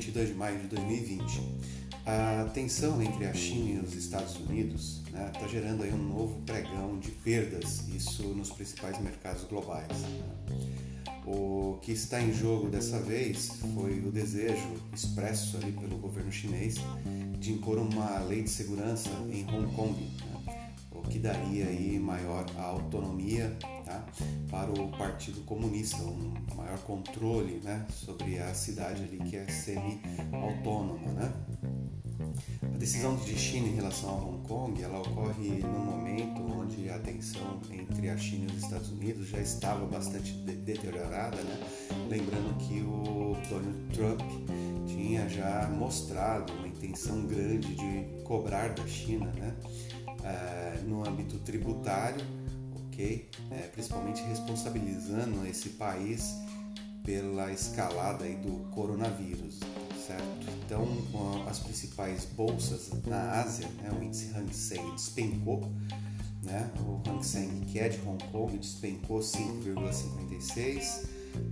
22 de maio de 2020. A tensão entre a China e os Estados Unidos está né, tá gerando aí um novo pregão de perdas, isso nos principais mercados globais. O que está em jogo dessa vez foi o desejo expresso ali pelo governo chinês de impor uma lei de segurança em Hong Kong, né? o que daria aí maior autonomia tá? para o Partido Comunista, um maior controle né? sobre a cidade ali que é semi-autônoma. Né? A decisão de China em relação a Hong Kong ela ocorre no momento onde a tensão entre a China e os Estados Unidos já estava bastante de deteriorada, né? lembrando que o Donald Trump tinha já mostrado uma intenção grande de cobrar da China né? Uh, no âmbito tributário, É, principalmente responsabilizando esse país pela escalada aí do coronavírus certo? Então, as principais bolsas na Ásia, né, o índice Hang Seng despencou, né? O Hang Seng, que é de Hong Kong, despencou 5,56.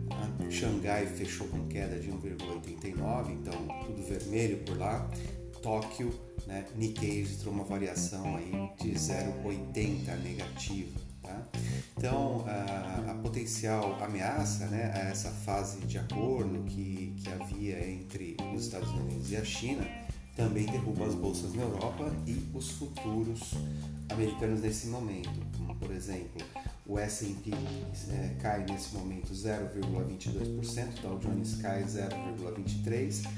Né? Xangai fechou com queda de 1,89, então tudo vermelho por lá. Tóquio, né, Nikkei registrou uma variação aí de 0,80 negativa. Tá? Então, a, a, potencial ameaça né, a essa fase de acordo que, que havia entre os Estados Unidos e a China também derruba as bolsas na Europa e os futuros americanos nesse momento. Como, por exemplo, o S&P é, cai nesse momento 0,22%, Dow Jones cai 0,23%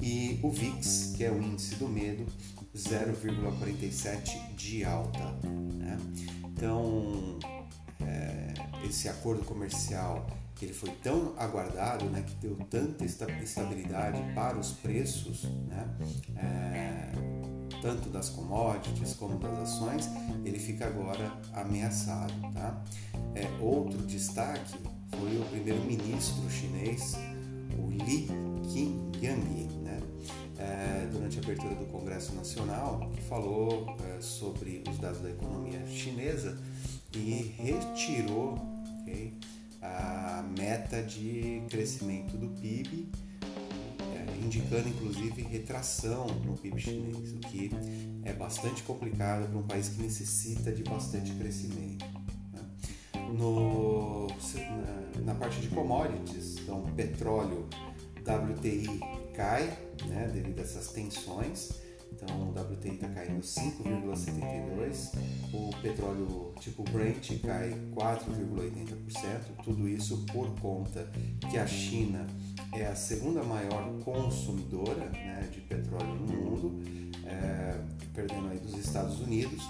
e o VIX, que é o índice do medo, 0,47 de alta. Né? Então, esse acordo comercial que ele foi tão aguardado, né, que deu tanta estabilidade para os preços, né, é, tanto das commodities como das ações, ele fica agora ameaçado. Tá? É, outro destaque foi o primeiro-ministro chinês, o Li Qingyang, né, é, durante a abertura do Congresso Nacional, que falou é, sobre os dados da economia chinesa e retirou okay, a meta de crescimento do PIB, é, indicando inclusive retração no PIB chinês, o que é bastante complicado para um país que necessita de bastante crescimento. Né? No, na, na, parte de commodities, então petróleo, WTI cai né, devido a essas tensões então o WTI está caindo 5,72%, o petróleo tipo Brent cai 4,80%, tudo isso por conta que a China é a segunda maior consumidora né, de petróleo no mundo, é, perdendo aí dos Estados Unidos.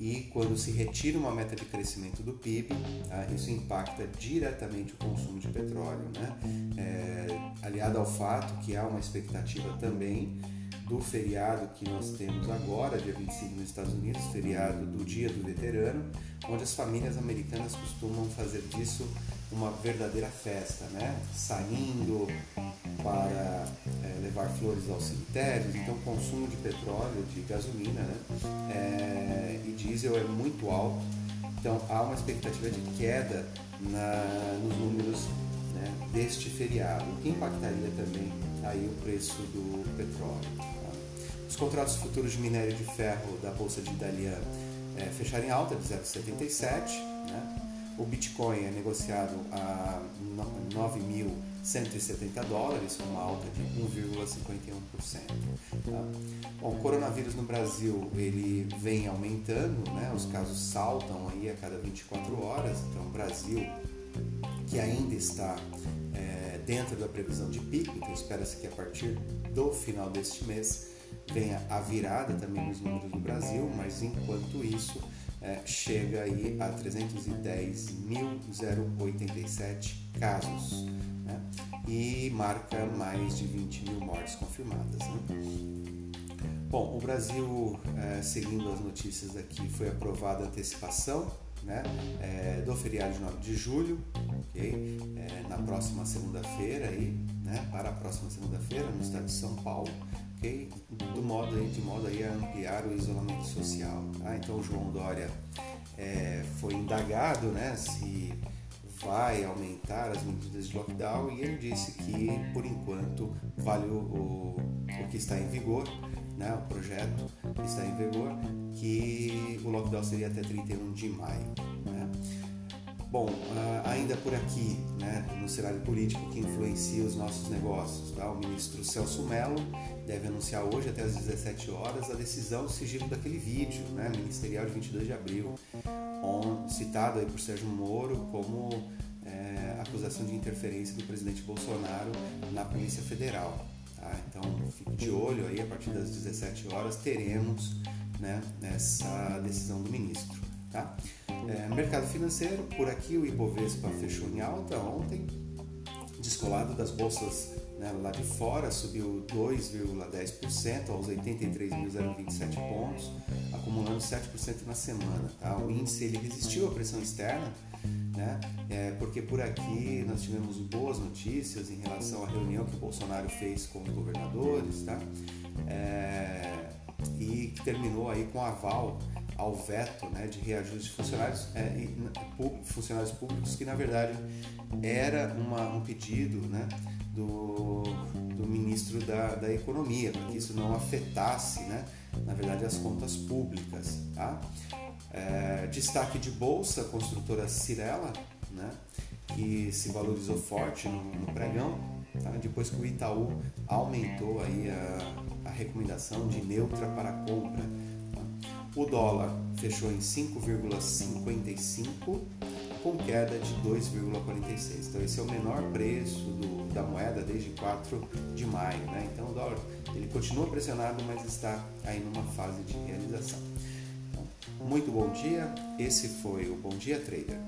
E quando se retira uma meta de crescimento do PIB, tá, isso impacta diretamente o consumo de petróleo, né? É, aliado ao fato que há uma expectativa também do feriado que nós temos agora, dia 25 nos Estados Unidos, feriado do Dia do Veterano, onde as famílias americanas costumam fazer disso uma verdadeira festa, né? Saindo para é, levar flores aos cemitérios, então o consumo de petróleo, de gasolina né? É, e diesel é muito alto, então há uma expectativa de queda na, nos números né, deste feriado, o que impactaria também aí o preço do petróleo. Os contratos futuros de minério de ferro da Bolsa de Dalian é, fecharam em alta de 0,77. Né? O Bitcoin é negociado a 9.170 dólares, uma alta de 1,51%. Tá? Bom, o coronavírus no Brasil ele vem aumentando, né? os casos saltam aí a cada 24 horas. Então, o Brasil, que ainda está é, dentro da previsão de pico, então espera-se que a partir do final deste mês venha a virada também nos números do Brasil, mas enquanto isso é, chega aí a 310.087 casos né? e marca mais de 20 mil mortes confirmadas. Né? Bom, o Brasil, é, seguindo as notícias aqui, foi aprovada a antecipação né, é, do feriado de 9 de julho, ok? É, na próxima segunda-feira né, para a próxima segunda-feira no estado de São Paulo, Do modo de modo aí a ampliar o isolamento social. Tá? Então o João Dória é, foi indagado, né, se vai aumentar as medidas de lockdown e ele disse que, por enquanto, vale o, o, o que está em vigor, né, o projeto que está em vigor, que o lockdown seria até 31 de maio. Né? Bom, ah, ainda por aqui, né, no cenário político que influencia os nossos negócios, tá? o ministro Celso Mello deve anunciar hoje, até às 17 horas, a decisão do sigilo daquele vídeo né, ministerial de 22 de abril, on, citado aí por Sérgio Moro como é, acusação de interferência do presidente Bolsonaro na Polícia Federal. Tá? Então, fique de olho aí, a partir das 17 horas teremos né, essa decisão do ministro. Tá? É, mercado financeiro, por aqui o Ibovespa fechou em alta ontem, descolado das bolsas né, lá de fora, subiu 2,10% aos 83.027 pontos, acumulando 7% na semana. Tá? O índice ele resistiu à pressão externa, né? É, porque por aqui nós tivemos boas notícias em relação à reunião que o Bolsonaro fez com os governadores, tá? É, e que terminou aí com aval ao veto né, de reajuste de funcionários, é, funcionários públicos, que na verdade era uma, um pedido né, do, do ministro da, da Economia, para que isso não afetasse, né, na verdade, as contas públicas. Tá? É, destaque de bolsa, construtora Cirela, né, que se valorizou forte no, no pregão, tá? depois que o Itaú aumentou aí a, a recomendação de neutra para compra o dólar fechou em 5,55 com queda de 2,46. Então esse é o menor preço do, da moeda desde 4 de maio. Né? Então o dólar ele continua pressionado, mas está aí numa fase de realização. Então, muito bom dia. Esse foi o Bom Dia Trader.